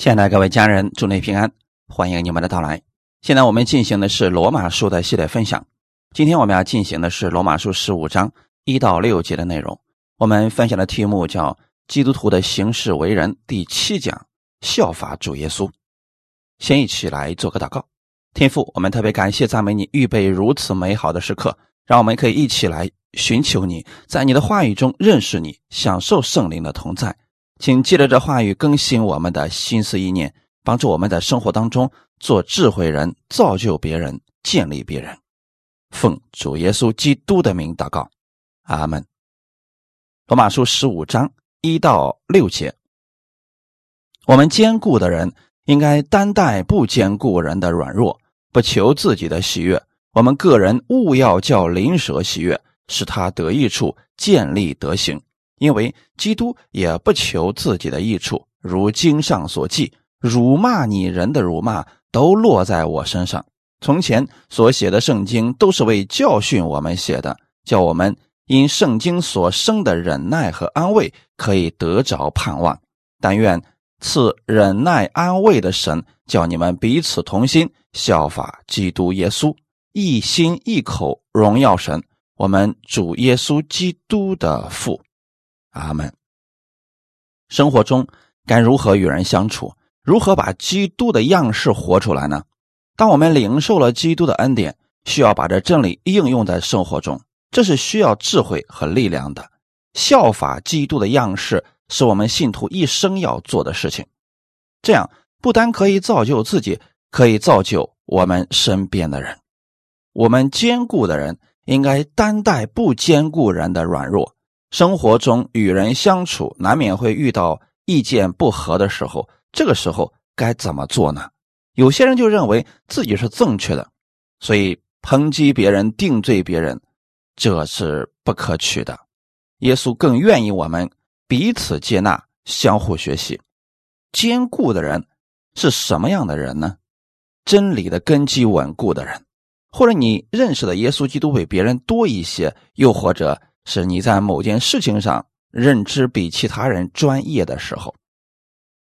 亲爱的各位家人，祝您平安，欢迎你们的到来。现在我们进行的是罗马书的系列分享，今天我们要进行的是罗马书十五章一到六节的内容。我们分享的题目叫《基督徒的行事为人》第七讲，效法主耶稣。先一起来做个祷告，天父，我们特别感谢赞美你，预备如此美好的时刻，让我们可以一起来寻求你，在你的话语中认识你，享受圣灵的同在。请借着这话语更新我们的心思意念，帮助我们在生活当中做智慧人，造就别人，建立别人。奉主耶稣基督的名祷告，阿门。罗马书十五章一到六节，我们坚固的人应该担待不坚固人的软弱，不求自己的喜悦。我们个人务要叫灵蛇喜悦，使他得益处，建立德行。因为基督也不求自己的益处，如经上所记：“辱骂你人的辱骂都落在我身上。”从前所写的圣经都是为教训我们写的，叫我们因圣经所生的忍耐和安慰可以得着盼望。但愿赐忍耐安慰的神，叫你们彼此同心，效法基督耶稣，一心一口荣耀神，我们主耶稣基督的父。阿门。生活中该如何与人相处？如何把基督的样式活出来呢？当我们领受了基督的恩典，需要把这真理应用在生活中，这是需要智慧和力量的。效法基督的样式，是我们信徒一生要做的事情。这样不单可以造就自己，可以造就我们身边的人。我们坚固的人应该担待不坚固人的软弱。生活中与人相处，难免会遇到意见不合的时候，这个时候该怎么做呢？有些人就认为自己是正确的，所以抨击别人、定罪别人，这是不可取的。耶稣更愿意我们彼此接纳、相互学习。坚固的人是什么样的人呢？真理的根基稳固的人，或者你认识的耶稣基督比别人多一些，又或者。是你在某件事情上认知比其他人专业的时候，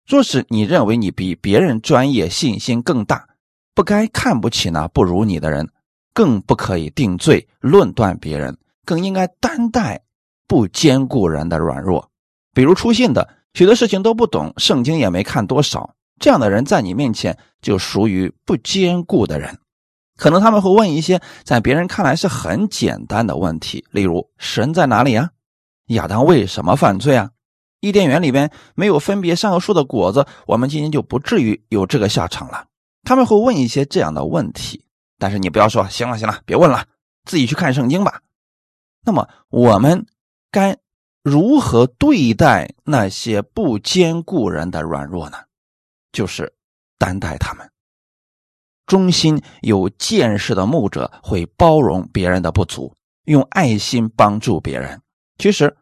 若是你认为你比别人专业、信心更大，不该看不起那不如你的人，更不可以定罪、论断别人，更应该担待不坚固人的软弱。比如出信的，许多事情都不懂，圣经也没看多少，这样的人在你面前就属于不坚固的人。可能他们会问一些在别人看来是很简单的问题，例如神在哪里啊？亚当为什么犯罪啊？伊甸园里边没有分别善恶树的果子，我们今天就不至于有这个下场了。他们会问一些这样的问题，但是你不要说行了行了，别问了，自己去看圣经吧。那么我们该如何对待那些不坚固人的软弱呢？就是担待他们。忠心有见识的牧者会包容别人的不足，用爱心帮助别人。其实，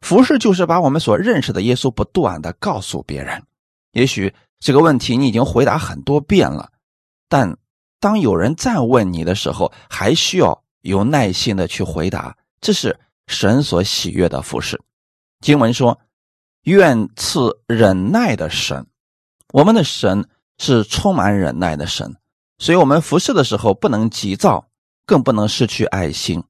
服侍就是把我们所认识的耶稣不断的告诉别人。也许这个问题你已经回答很多遍了，但当有人再问你的时候，还需要有耐心的去回答。这是神所喜悦的服侍。经文说：“愿赐忍耐的神，我们的神是充满忍耐的神。”所以，我们服侍的时候不能急躁，更不能失去爱心，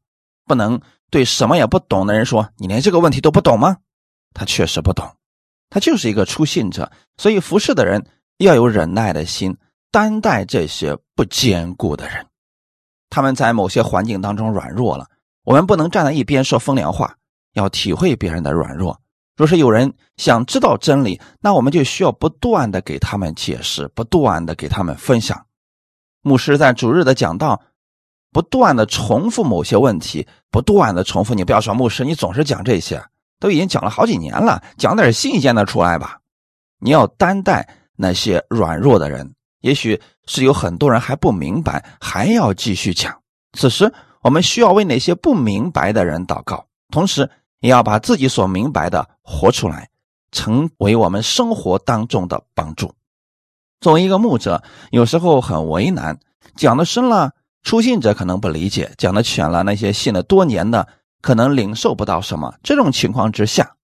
不能对什么也不懂的人说：“你连这个问题都不懂吗？”他确实不懂，他就是一个初信者。所以，服侍的人要有忍耐的心，担待这些不坚固的人。他们在某些环境当中软弱了，我们不能站在一边说风凉话，要体会别人的软弱。若是有人想知道真理，那我们就需要不断的给他们解释，不断的给他们分享。牧师在主日的讲道，不断的重复某些问题，不断的重复。你不要说牧师，你总是讲这些，都已经讲了好几年了，讲点新鲜的出来吧。你要担待那些软弱的人，也许是有很多人还不明白，还要继续讲。此时，我们需要为那些不明白的人祷告，同时也要把自己所明白的活出来，成为我们生活当中的帮助。作为一个牧者，有时候很为难，讲的深了，初信者可能不理解；讲的浅了，那些信了多年的可能领受不到什么。这种情况之下，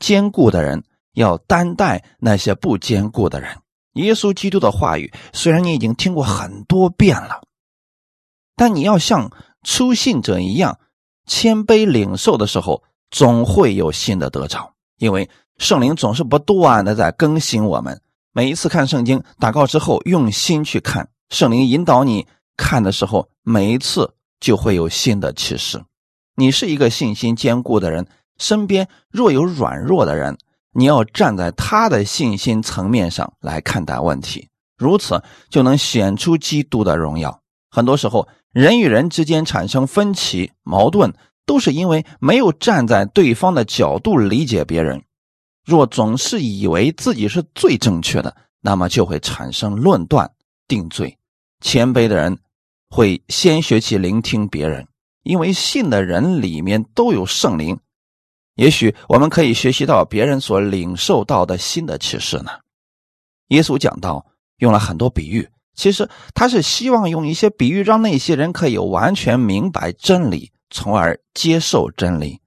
坚固的人要担待那些不坚固的人，耶稣基督的话语，虽然你已经听过很多遍了，但你要像初信者一样谦卑领受的时候，总会有新的得着。因为圣灵总是不断的在更新我们。每一次看圣经、祷告之后，用心去看，圣灵引导你看的时候，每一次就会有新的启示。你是一个信心坚固的人，身边若有软弱的人。你要站在他的信心层面上来看待问题，如此就能显出基督的荣耀。很多时候，人与人之间产生分歧、矛盾，都是因为没有站在对方的角度理解别人。若总是以为自己是最正确的，那么就会产生论断、定罪。谦卑的人会先学习聆听别人，因为信的人里面都有圣灵。也许我们可以学习到别人所领受到的新的启示呢。耶稣讲到，用了很多比喻，其实他是希望用一些比喻，让那些人可以完全明白真理，从而接受真理。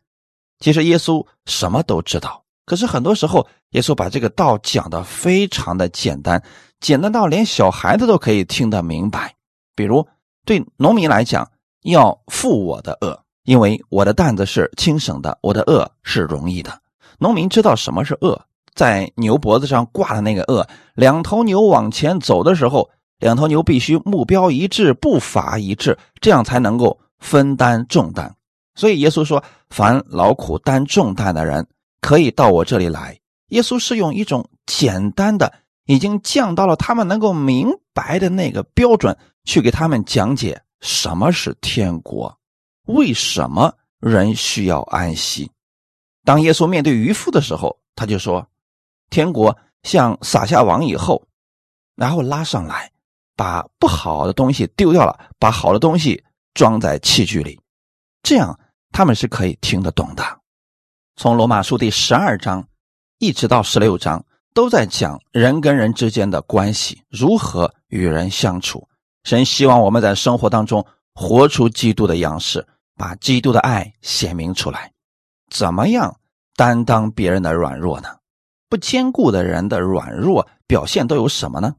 其实耶稣什么都知道，可是很多时候，耶稣把这个道讲的非常的简单，简单到连小孩子都可以听得明白。比如对农民来讲，要负我的恶。因为我的担子是轻省的，我的轭是容易的。农民知道什么是轭，在牛脖子上挂的那个轭，两头牛往前走的时候，两头牛必须目标一致，步伐一致，这样才能够分担重担。所以耶稣说：“凡劳苦担重担的人，可以到我这里来。”耶稣是用一种简单的、已经降到了他们能够明白的那个标准，去给他们讲解什么是天国。为什么人需要安息？当耶稣面对渔夫的时候，他就说：“天国像撒下网以后，然后拉上来，把不好的东西丢掉了，把好的东西装在器具里，这样他们是可以听得懂的。”从罗马书第十二章一直到十六章，都在讲人跟人之间的关系，如何与人相处。神希望我们在生活当中活出基督的样式。把基督的爱显明出来，怎么样担当别人的软弱呢？不坚固的人的软弱表现都有什么呢？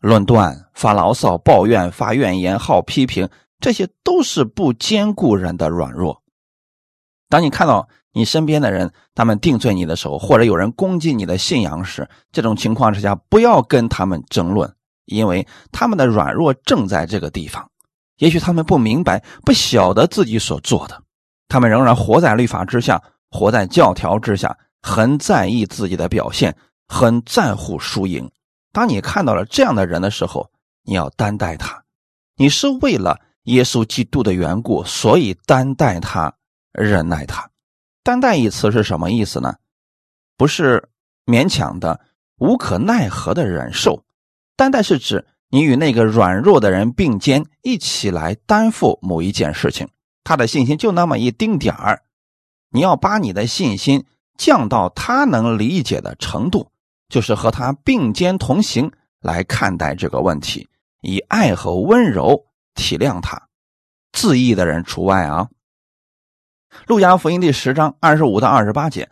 论断、发牢骚、抱怨、发怨言、好批评，这些都是不坚固人的软弱。当你看到你身边的人他们定罪你的时候，或者有人攻击你的信仰时，这种情况之下，不要跟他们争论，因为他们的软弱正在这个地方。也许他们不明白、不晓得自己所做的，他们仍然活在律法之下，活在教条之下，很在意自己的表现，很在乎输赢。当你看到了这样的人的时候，你要担待他。你是为了耶稣基督的缘故，所以担待他、忍耐他。担待一词是什么意思呢？不是勉强的、无可奈何的忍受，担待是指。你与那个软弱的人并肩，一起来担负某一件事情，他的信心就那么一丁点儿，你要把你的信心降到他能理解的程度，就是和他并肩同行来看待这个问题，以爱和温柔体谅他，自义的人除外啊。路加福音第十章二十五到二十八节，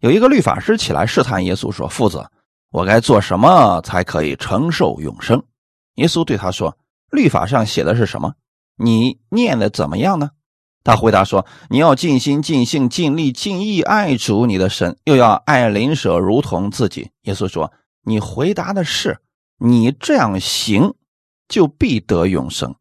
有一个律法师起来试探耶稣说：“父子，我该做什么才可以承受永生？”耶稣对他说：“律法上写的是什么？你念的怎么样呢？”他回答说：“你要尽心、尽性、尽力、尽意爱主你的神，又要爱邻舍如同自己。”耶稣说：“你回答的是，你这样行，就必得永生。”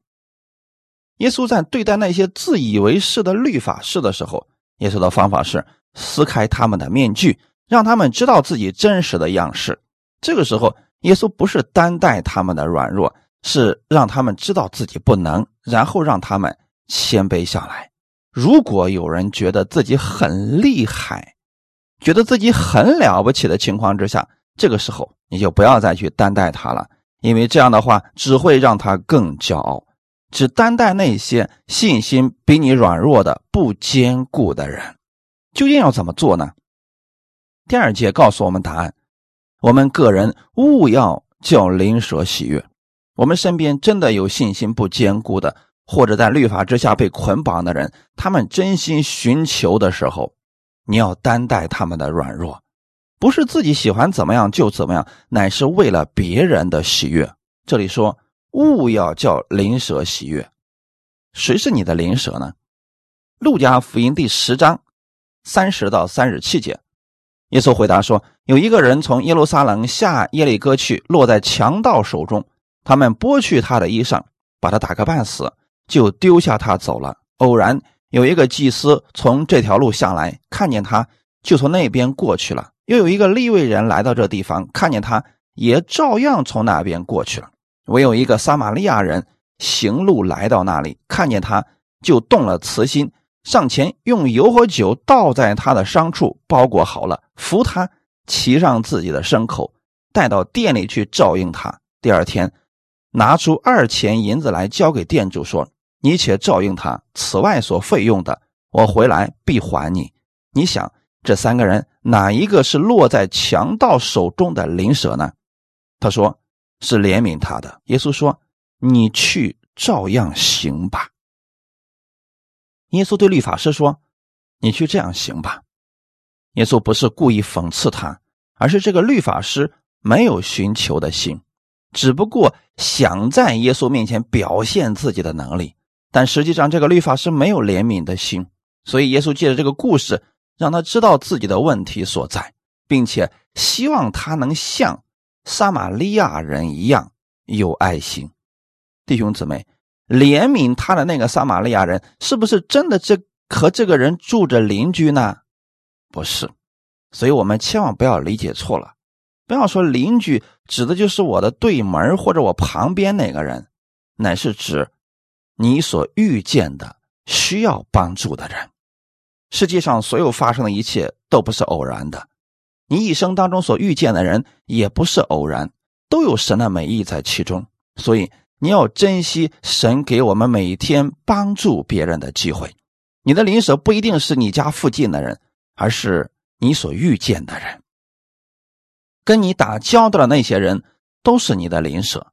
耶稣在对待那些自以为是的律法师的时候，耶稣的方法是撕开他们的面具，让他们知道自己真实的样式。这个时候。耶稣不是担待他们的软弱，是让他们知道自己不能，然后让他们谦卑下来。如果有人觉得自己很厉害，觉得自己很了不起的情况之下，这个时候你就不要再去担待他了，因为这样的话只会让他更骄傲。只担待那些信心比你软弱的不坚固的人，究竟要怎么做呢？第二节告诉我们答案。我们个人勿要叫灵舍喜悦。我们身边真的有信心不坚固的，或者在律法之下被捆绑的人，他们真心寻求的时候，你要担待他们的软弱，不是自己喜欢怎么样就怎么样，乃是为了别人的喜悦。这里说勿要叫灵蛇喜悦，谁是你的灵蛇呢？路加福音第十章三十到三十七节，耶稣回答说：“有一个人从耶路撒冷下耶利哥去，落在强盗手中，他们剥去他的衣裳，把他打个半死，就丢下他走了。偶然有一个祭司从这条路下来，看见他，就从那边过去了。又有一个利未人来到这地方，看见他，也照样从那边过去了。”唯有一个撒玛利亚人行路来到那里，看见他就动了慈心，上前用油和酒倒在他的伤处，包裹好了，扶他骑上自己的牲口，带到店里去照应他。第二天，拿出二钱银子来交给店主，说：“你且照应他，此外所费用的，我回来必还你。”你想，这三个人哪一个是落在强盗手中的灵蛇呢？他说。是怜悯他的。耶稣说：“你去照样行吧。”耶稣对律法师说：“你去这样行吧。”耶稣不是故意讽刺他，而是这个律法师没有寻求的心，只不过想在耶稣面前表现自己的能力。但实际上，这个律法师没有怜悯的心，所以耶稣借着这个故事，让他知道自己的问题所在，并且希望他能像。撒玛利亚人一样有爱心，弟兄姊妹，怜悯他的那个撒玛利亚人，是不是真的这和这个人住着邻居呢？不是，所以我们千万不要理解错了，不要说邻居指的就是我的对门或者我旁边那个人，乃是指你所遇见的需要帮助的人。世界上所有发生的一切都不是偶然的。你一生当中所遇见的人也不是偶然，都有神的美意在其中。所以你要珍惜神给我们每天帮助别人的机会。你的邻舍不一定是你家附近的人，而是你所遇见的人。跟你打交道的那些人都是你的邻舍。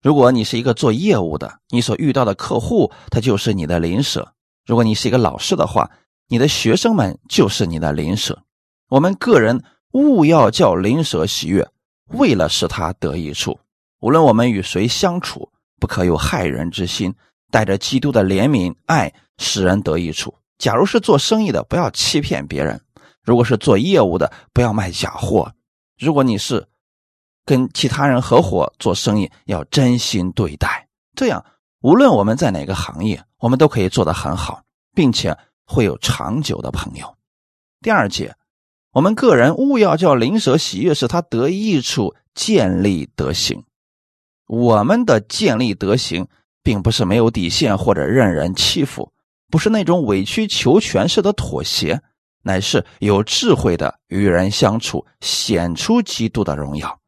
如果你是一个做业务的，你所遇到的客户他就是你的邻舍；如果你是一个老师的话，你的学生们就是你的邻舍。我们个人。勿要叫灵蛇喜悦，为了使他得益处。无论我们与谁相处，不可有害人之心，带着基督的怜悯爱，使人得益处。假如是做生意的，不要欺骗别人；如果是做业务的，不要卖假货；如果你是跟其他人合伙做生意，要真心对待。这样，无论我们在哪个行业，我们都可以做得很好，并且会有长久的朋友。第二节。我们个人勿要叫灵蛇喜悦，使他得益处，建立德行。我们的建立德行，并不是没有底线或者任人欺负，不是那种委曲求全式的妥协，乃是有智慧的与人相处，显出基督的荣耀。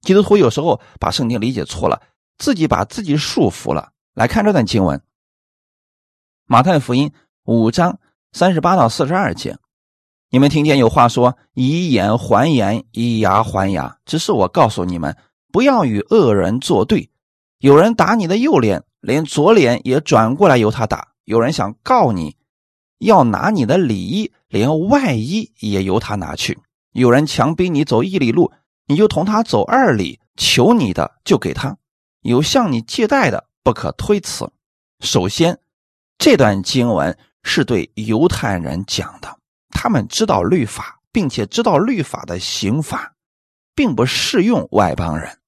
基督徒有时候把圣经理解错了，自己把自己束缚了。来看这段经文，《马太福音》五章三十八到四十二节。你们听见有话说“以眼还眼，以牙还牙”，只是我告诉你们，不要与恶人作对。有人打你的右脸，连左脸也转过来由他打；有人想告你，要拿你的里衣，连外衣也由他拿去；有人强逼你走一里路，你就同他走二里；求你的就给他，有向你借贷的，不可推辞。首先，这段经文是对犹太人讲的。他们知道律法，并且知道律法的刑法，并不适用外邦人。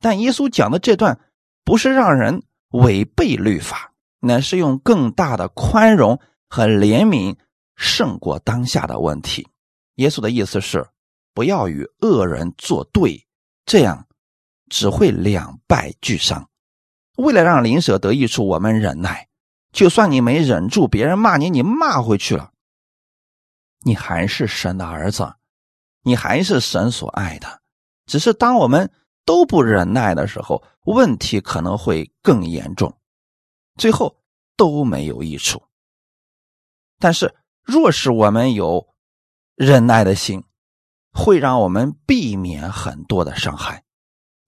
但耶稣讲的这段，不是让人违背律法，乃是用更大的宽容和怜悯胜过当下的问题。耶稣的意思是，不要与恶人作对，这样只会两败俱伤。为了让灵舍得益处，我们忍耐，就算你没忍住，别人骂你，你骂回去了。你还是神的儿子，你还是神所爱的。只是当我们都不忍耐的时候，问题可能会更严重，最后都没有益处。但是，若是我们有忍耐的心，会让我们避免很多的伤害。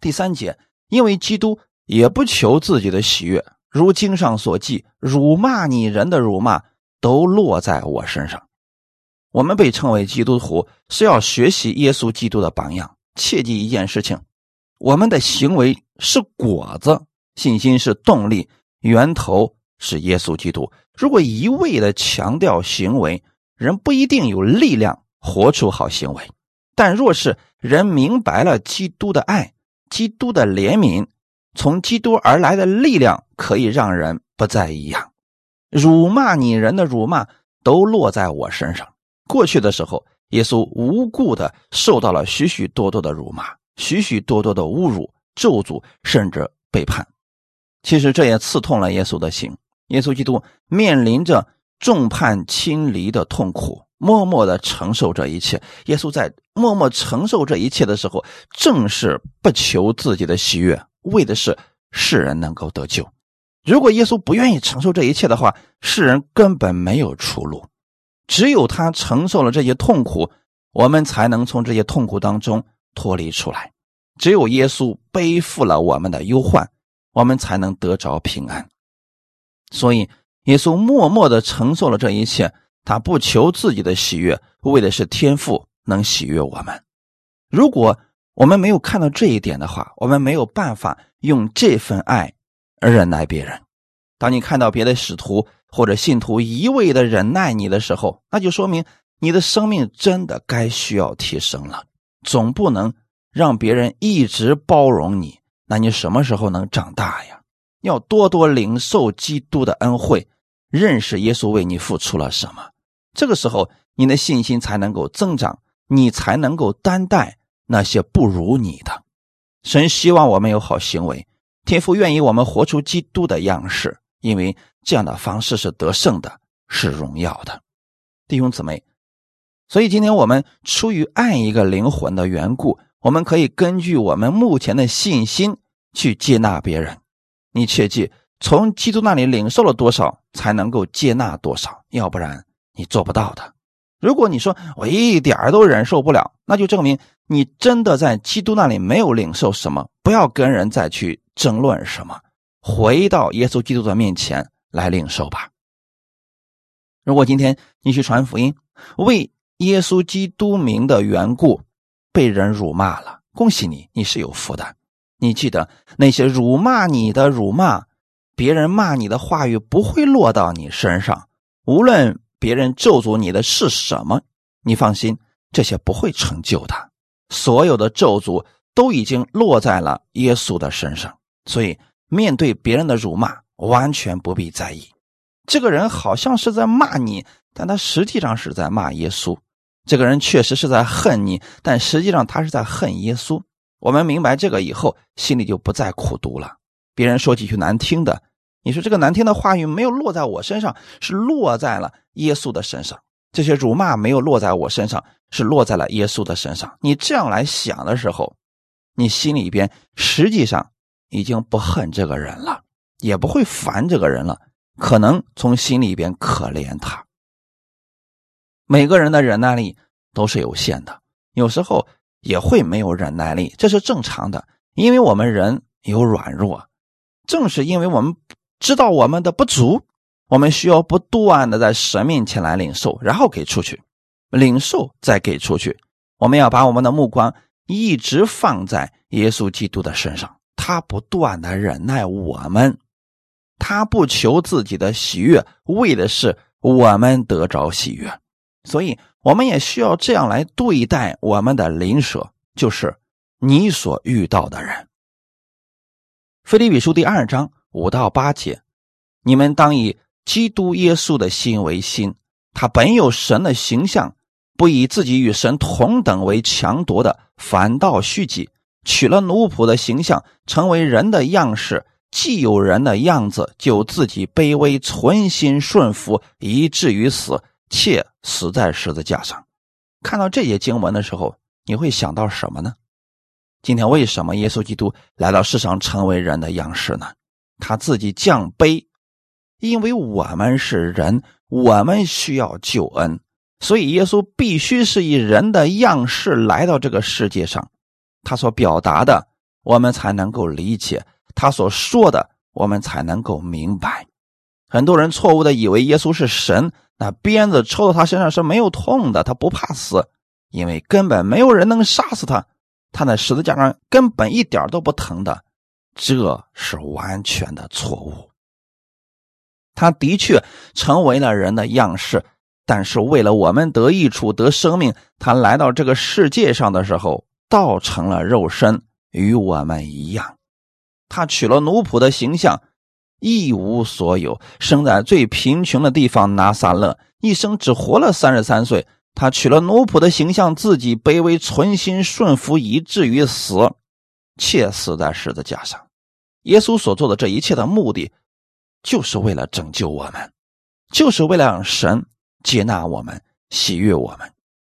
第三节，因为基督也不求自己的喜悦，如经上所记，辱骂你人的辱骂都落在我身上。我们被称为基督徒，是要学习耶稣基督的榜样。切记一件事情：我们的行为是果子，信心是动力，源头是耶稣基督。如果一味的强调行为，人不一定有力量活出好行为。但若是人明白了基督的爱、基督的怜悯，从基督而来的力量，可以让人不再一样。辱骂你人的辱骂都落在我身上。过去的时候，耶稣无故的受到了许许多多的辱骂，许许多多的侮辱、咒诅，甚至背叛。其实这也刺痛了耶稣的心。耶稣基督面临着众叛亲离的痛苦，默默的承受这一切。耶稣在默默承受这一切的时候，正是不求自己的喜悦，为的是世人能够得救。如果耶稣不愿意承受这一切的话，世人根本没有出路。只有他承受了这些痛苦，我们才能从这些痛苦当中脱离出来。只有耶稣背负了我们的忧患，我们才能得着平安。所以，耶稣默默的承受了这一切，他不求自己的喜悦，为的是天父能喜悦我们。如果我们没有看到这一点的话，我们没有办法用这份爱而忍耐别人。当你看到别的使徒，或者信徒一味的忍耐你的时候，那就说明你的生命真的该需要提升了。总不能让别人一直包容你，那你什么时候能长大呀？要多多领受基督的恩惠，认识耶稣为你付出了什么。这个时候，你的信心才能够增长，你才能够担待那些不如你的。神希望我们有好行为，天父愿意我们活出基督的样式。因为这样的方式是得胜的，是荣耀的，弟兄姊妹。所以今天我们出于爱一个灵魂的缘故，我们可以根据我们目前的信心去接纳别人。你切记，从基督那里领受了多少，才能够接纳多少，要不然你做不到的。如果你说我一点都忍受不了，那就证明你真的在基督那里没有领受什么。不要跟人再去争论什么。回到耶稣基督的面前来领受吧。如果今天你去传福音，为耶稣基督名的缘故被人辱骂了，恭喜你，你是有福的。你记得那些辱骂你的辱骂，别人骂你的话语不会落到你身上。无论别人咒诅你的是什么，你放心，这些不会成就的。所有的咒诅都已经落在了耶稣的身上，所以。面对别人的辱骂，完全不必在意。这个人好像是在骂你，但他实际上是在骂耶稣。这个人确实是在恨你，但实际上他是在恨耶稣。我们明白这个以后，心里就不再苦读了。别人说几句难听的，你说这个难听的话语没有落在我身上，是落在了耶稣的身上。这些辱骂没有落在我身上，是落在了耶稣的身上。你这样来想的时候，你心里边实际上。已经不恨这个人了，也不会烦这个人了，可能从心里边可怜他。每个人的忍耐力都是有限的，有时候也会没有忍耐力，这是正常的，因为我们人有软弱。正是因为我们知道我们的不足，我们需要不断的在神面前来领受，然后给出去，领受再给出去。我们要把我们的目光一直放在耶稣基督的身上。他不断的忍耐我们，他不求自己的喜悦，为的是我们得着喜悦，所以我们也需要这样来对待我们的邻舍，就是你所遇到的人。腓立比书第二章五到八节，你们当以基督耶稣的心为心，他本有神的形象，不以自己与神同等为强夺的，反倒虚己。取了奴仆的形象，成为人的样式，既有人的样子，就自己卑微，存心顺服，以至于死，且死在十字架上。看到这些经文的时候，你会想到什么呢？今天为什么耶稣基督来到世上成为人的样式呢？他自己降卑，因为我们是人，我们需要救恩，所以耶稣必须是以人的样式来到这个世界上。他所表达的，我们才能够理解；他所说的，我们才能够明白。很多人错误的以为耶稣是神，那鞭子抽到他身上是没有痛的，他不怕死，因为根本没有人能杀死他，他在十字架上根本一点都不疼的，这是完全的错误。他的确成为了人的样式，但是为了我们得益处、得生命，他来到这个世界上的时候，道成了肉身，与我们一样。他取了奴仆的形象。一无所有，生在最贫穷的地方拿撒勒，一生只活了三十三岁。他取了奴仆的形象，自己卑微存心顺服，以至于死，且死在十字架上。耶稣所做的这一切的目的，就是为了拯救我们，就是为了让神接纳我们，喜悦我们。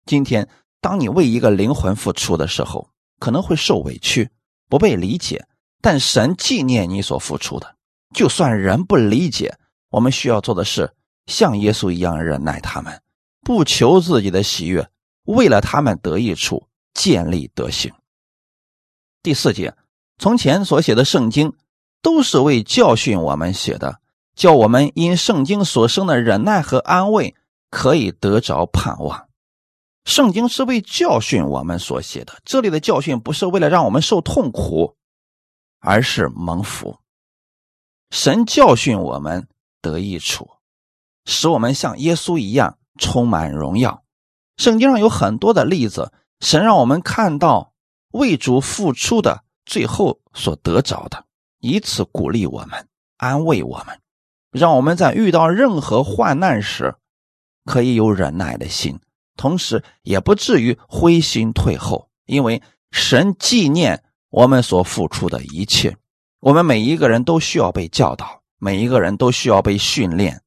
今天，当你为一个灵魂付出的时候，可能会受委屈，不被理解，但神纪念你所付出的。就算人不理解，我们需要做的是像耶稣一样忍耐他们，不求自己的喜悦，为了他们得益处，建立德行。第四节，从前所写的圣经都是为教训我们写的，叫我们因圣经所生的忍耐和安慰，可以得着盼望。圣经是为教训我们所写的，这里的教训不是为了让我们受痛苦，而是蒙福。神教训我们得益处，使我们像耶稣一样充满荣耀。圣经上有很多的例子，神让我们看到为主付出的最后所得着的，以此鼓励我们、安慰我们，让我们在遇到任何患难时可以有忍耐的心，同时也不至于灰心退后，因为神纪念我们所付出的一切。我们每一个人都需要被教导，每一个人都需要被训练，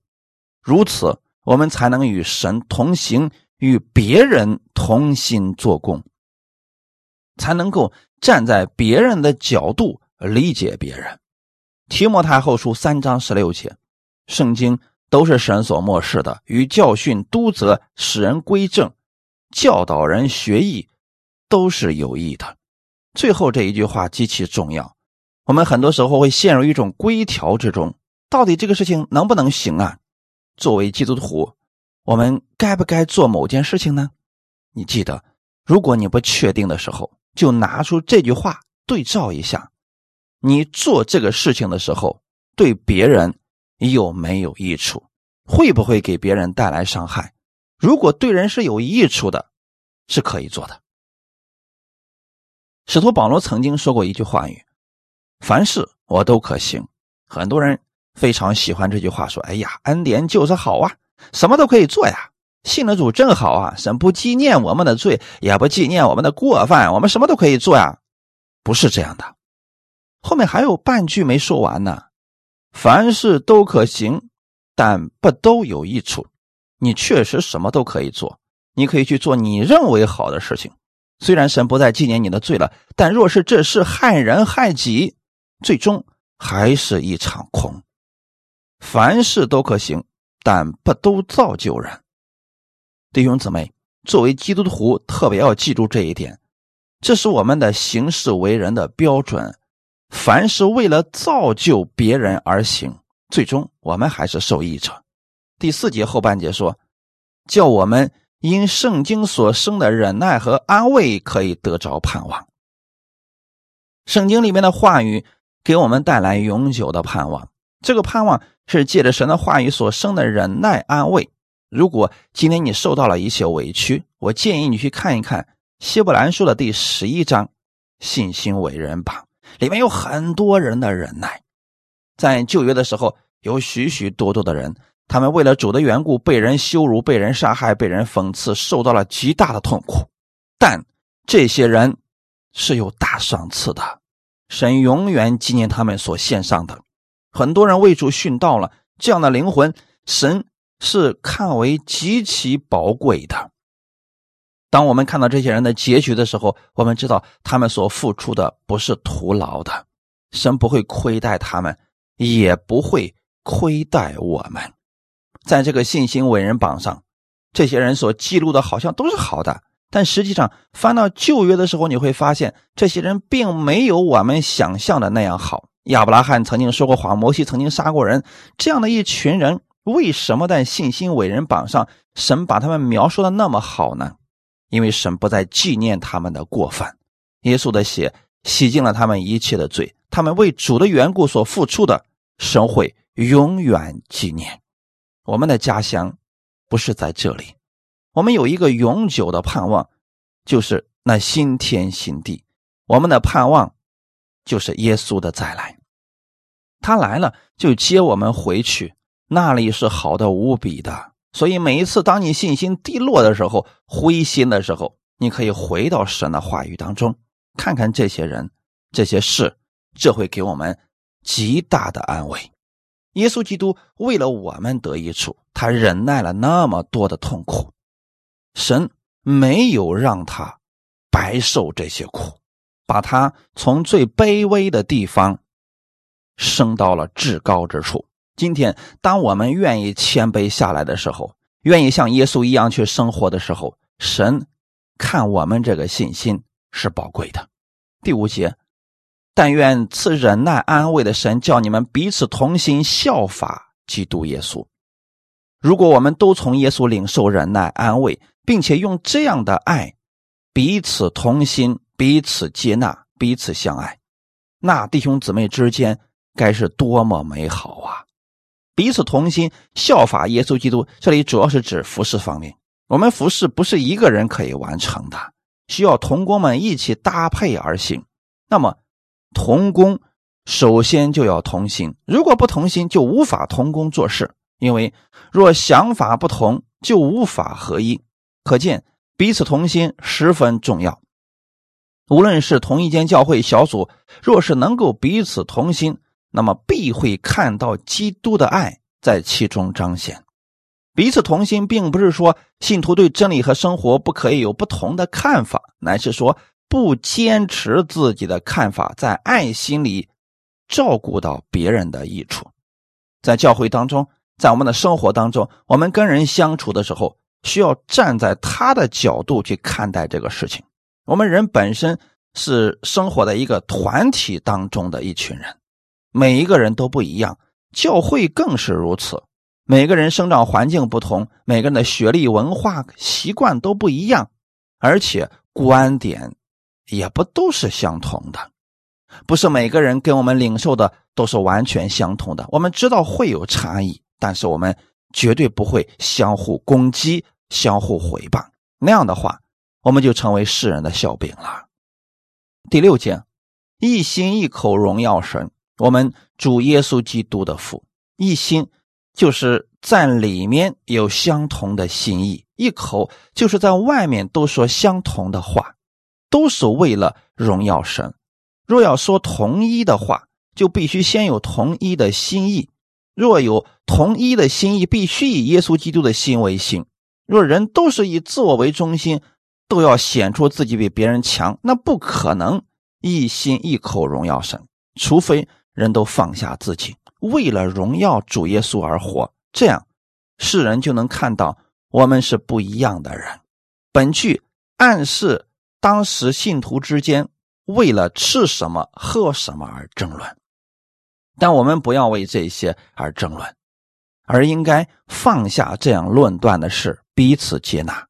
如此我们才能与神同行，与别人同心做工，才能够站在别人的角度理解别人。提摩太后书三章十六节，圣经都是神所漠视的，与教训、督责、使人归正、教导人学艺，都是有益的。最后这一句话极其重要。我们很多时候会陷入一种规条之中，到底这个事情能不能行啊？作为基督徒，我们该不该做某件事情呢？你记得，如果你不确定的时候，就拿出这句话对照一下，你做这个事情的时候，对别人有没有益处？会不会给别人带来伤害？如果对人是有益处的，是可以做的。使徒保罗曾经说过一句话语。凡事我都可行，很多人非常喜欢这句话，说：“哎呀，恩典就是好啊，什么都可以做呀，信了主正好啊，神不纪念我们的罪，也不纪念我们的过犯，我们什么都可以做呀。”不是这样的，后面还有半句没说完呢。凡事都可行，但不都有益处。你确实什么都可以做，你可以去做你认为好的事情，虽然神不再纪念你的罪了，但若是这事害人害己。最终还是一场空。凡事都可行，但不都造就人。弟兄姊妹，作为基督徒，特别要记住这一点，这是我们的行事为人的标准。凡是为了造就别人而行，最终我们还是受益者。第四节后半节说，叫我们因圣经所生的忍耐和安慰，可以得着盼望。圣经里面的话语。给我们带来永久的盼望，这个盼望是借着神的话语所生的忍耐安慰。如果今天你受到了一些委屈，我建议你去看一看《希伯兰书》的第十一章《信心伟人榜》，里面有很多人的忍耐。在旧约的时候，有许许多多的人，他们为了主的缘故，被人羞辱、被人杀害、被人讽刺，受到了极大的痛苦。但这些人是有大赏赐的。神永远纪念他们所献上的。很多人为主殉道了，这样的灵魂，神是看为极其宝贵的。当我们看到这些人的结局的时候，我们知道他们所付出的不是徒劳的，神不会亏待他们，也不会亏待我们。在这个信心伟人榜上，这些人所记录的好像都是好的。但实际上，翻到旧约的时候，你会发现这些人并没有我们想象的那样好。亚伯拉罕曾经说过谎，摩西曾经杀过人，这样的一群人为什么在信心伟人榜上，神把他们描述的那么好呢？因为神不再纪念他们的过犯，耶稣的血洗净了他们一切的罪，他们为主的缘故所付出的，神会永远纪念。我们的家乡不是在这里，我们有一个永久的盼望，就是那新天新地。我们的盼望就是耶稣的再来，他来了就接我们回去，那里是好的无比的。所以每一次当你信心低落的时候、灰心的时候，你可以回到神的话语当中，看看这些人、这些事，这会给我们极大的安慰。耶稣基督为了我们得益处，他忍耐了那么多的痛苦，神没有让他白受这些苦，把他从最卑微的地方升到了至高之处。今天，当我们愿意谦卑下来的时候，愿意像耶稣一样去生活的时候，神看我们这个信心是宝贵的。第五节，但愿赐忍耐安慰的神叫你们彼此同心，效法基督耶稣。如果我们都从耶稣领受忍耐安慰，并且用这样的爱彼此同心、彼此接纳、彼此相爱，那弟兄姊妹之间该是多么美好啊！彼此同心，效法耶稣基督。这里主要是指服侍方面。我们服侍不是一个人可以完成的，需要同工们一起搭配而行。那么，同工首先就要同心，如果不同心，就无法同工做事。因为若想法不同，就无法合一。可见彼此同心十分重要。无论是同一间教会小组，若是能够彼此同心。那么必会看到基督的爱在其中彰显。彼此同心，并不是说信徒对真理和生活不可以有不同的看法，乃是说不坚持自己的看法，在爱心里照顾到别人的益处。在教会当中，在我们的生活当中，我们跟人相处的时候，需要站在他的角度去看待这个事情。我们人本身是生活在一个团体当中的一群人。每一个人都不一样，教会更是如此。每个人生长环境不同，每个人的学历、文化、习惯都不一样，而且观点也不都是相同的。不是每个人跟我们领受的都是完全相同的。我们知道会有差异，但是我们绝对不会相互攻击、相互毁谤。那样的话，我们就成为世人的笑柄了。第六节，一心一口荣耀神。我们主耶稣基督的父一心，就是在里面有相同的心意；一口就是在外面都说相同的话，都是为了荣耀神。若要说同一的话，就必须先有同一的心意；若有同一的心意，必须以耶稣基督的心为心。若人都是以自我为中心，都要显出自己比别人强，那不可能一心一口荣耀神，除非。人都放下自己，为了荣耀主耶稣而活，这样世人就能看到我们是不一样的人。本句暗示当时信徒之间为了吃什么、喝什么而争论，但我们不要为这些而争论，而应该放下这样论断的事，彼此接纳。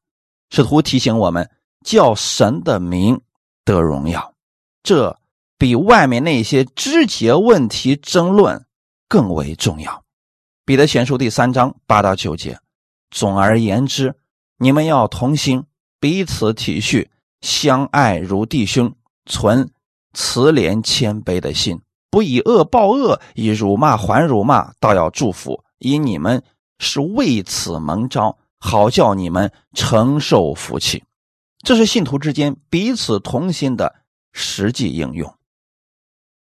试图提醒我们，叫神的名得荣耀，这。比外面那些枝节问题争论更为重要。彼得前书第三章八到九节。总而言之，你们要同心，彼此体恤，相爱如弟兄，存慈怜谦卑的心，不以恶报恶，以辱骂还辱骂，倒要祝福，因你们是为此蒙召，好叫你们承受福气。这是信徒之间彼此同心的实际应用。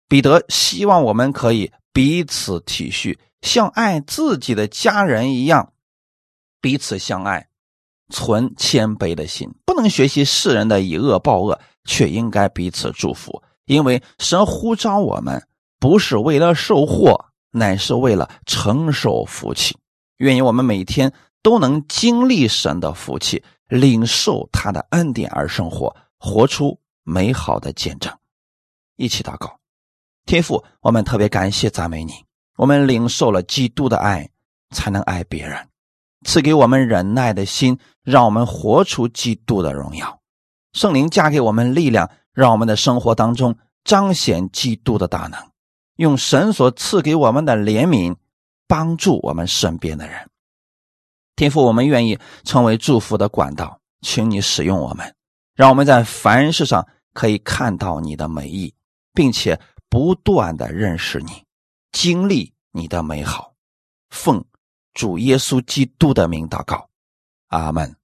彼得希望我们可以彼此体恤，像爱自己的家人一样彼此相爱，存谦卑的心。不能学习世人的以恶报恶，却应该彼此祝福。因为神呼召我们，不是为了受祸，乃是为了承受福气。愿意我们每天都能经历神的福气，领受他的恩典而生活，活出美好的见证。一起祷告。天父，我们特别感谢赞美你。我们领受了基督的爱，才能爱别人。赐给我们忍耐的心，让我们活出基督的荣耀。圣灵加给我们力量，让我们的生活当中彰显基督的大能。用神所赐给我们的怜悯，帮助我们身边的人。天父，我们愿意成为祝福的管道，请你使用我们，让我们在凡事上可以看到你的美意，并且不断的认识你，经历你的美好。奉主耶稣基督的名祷告，阿门。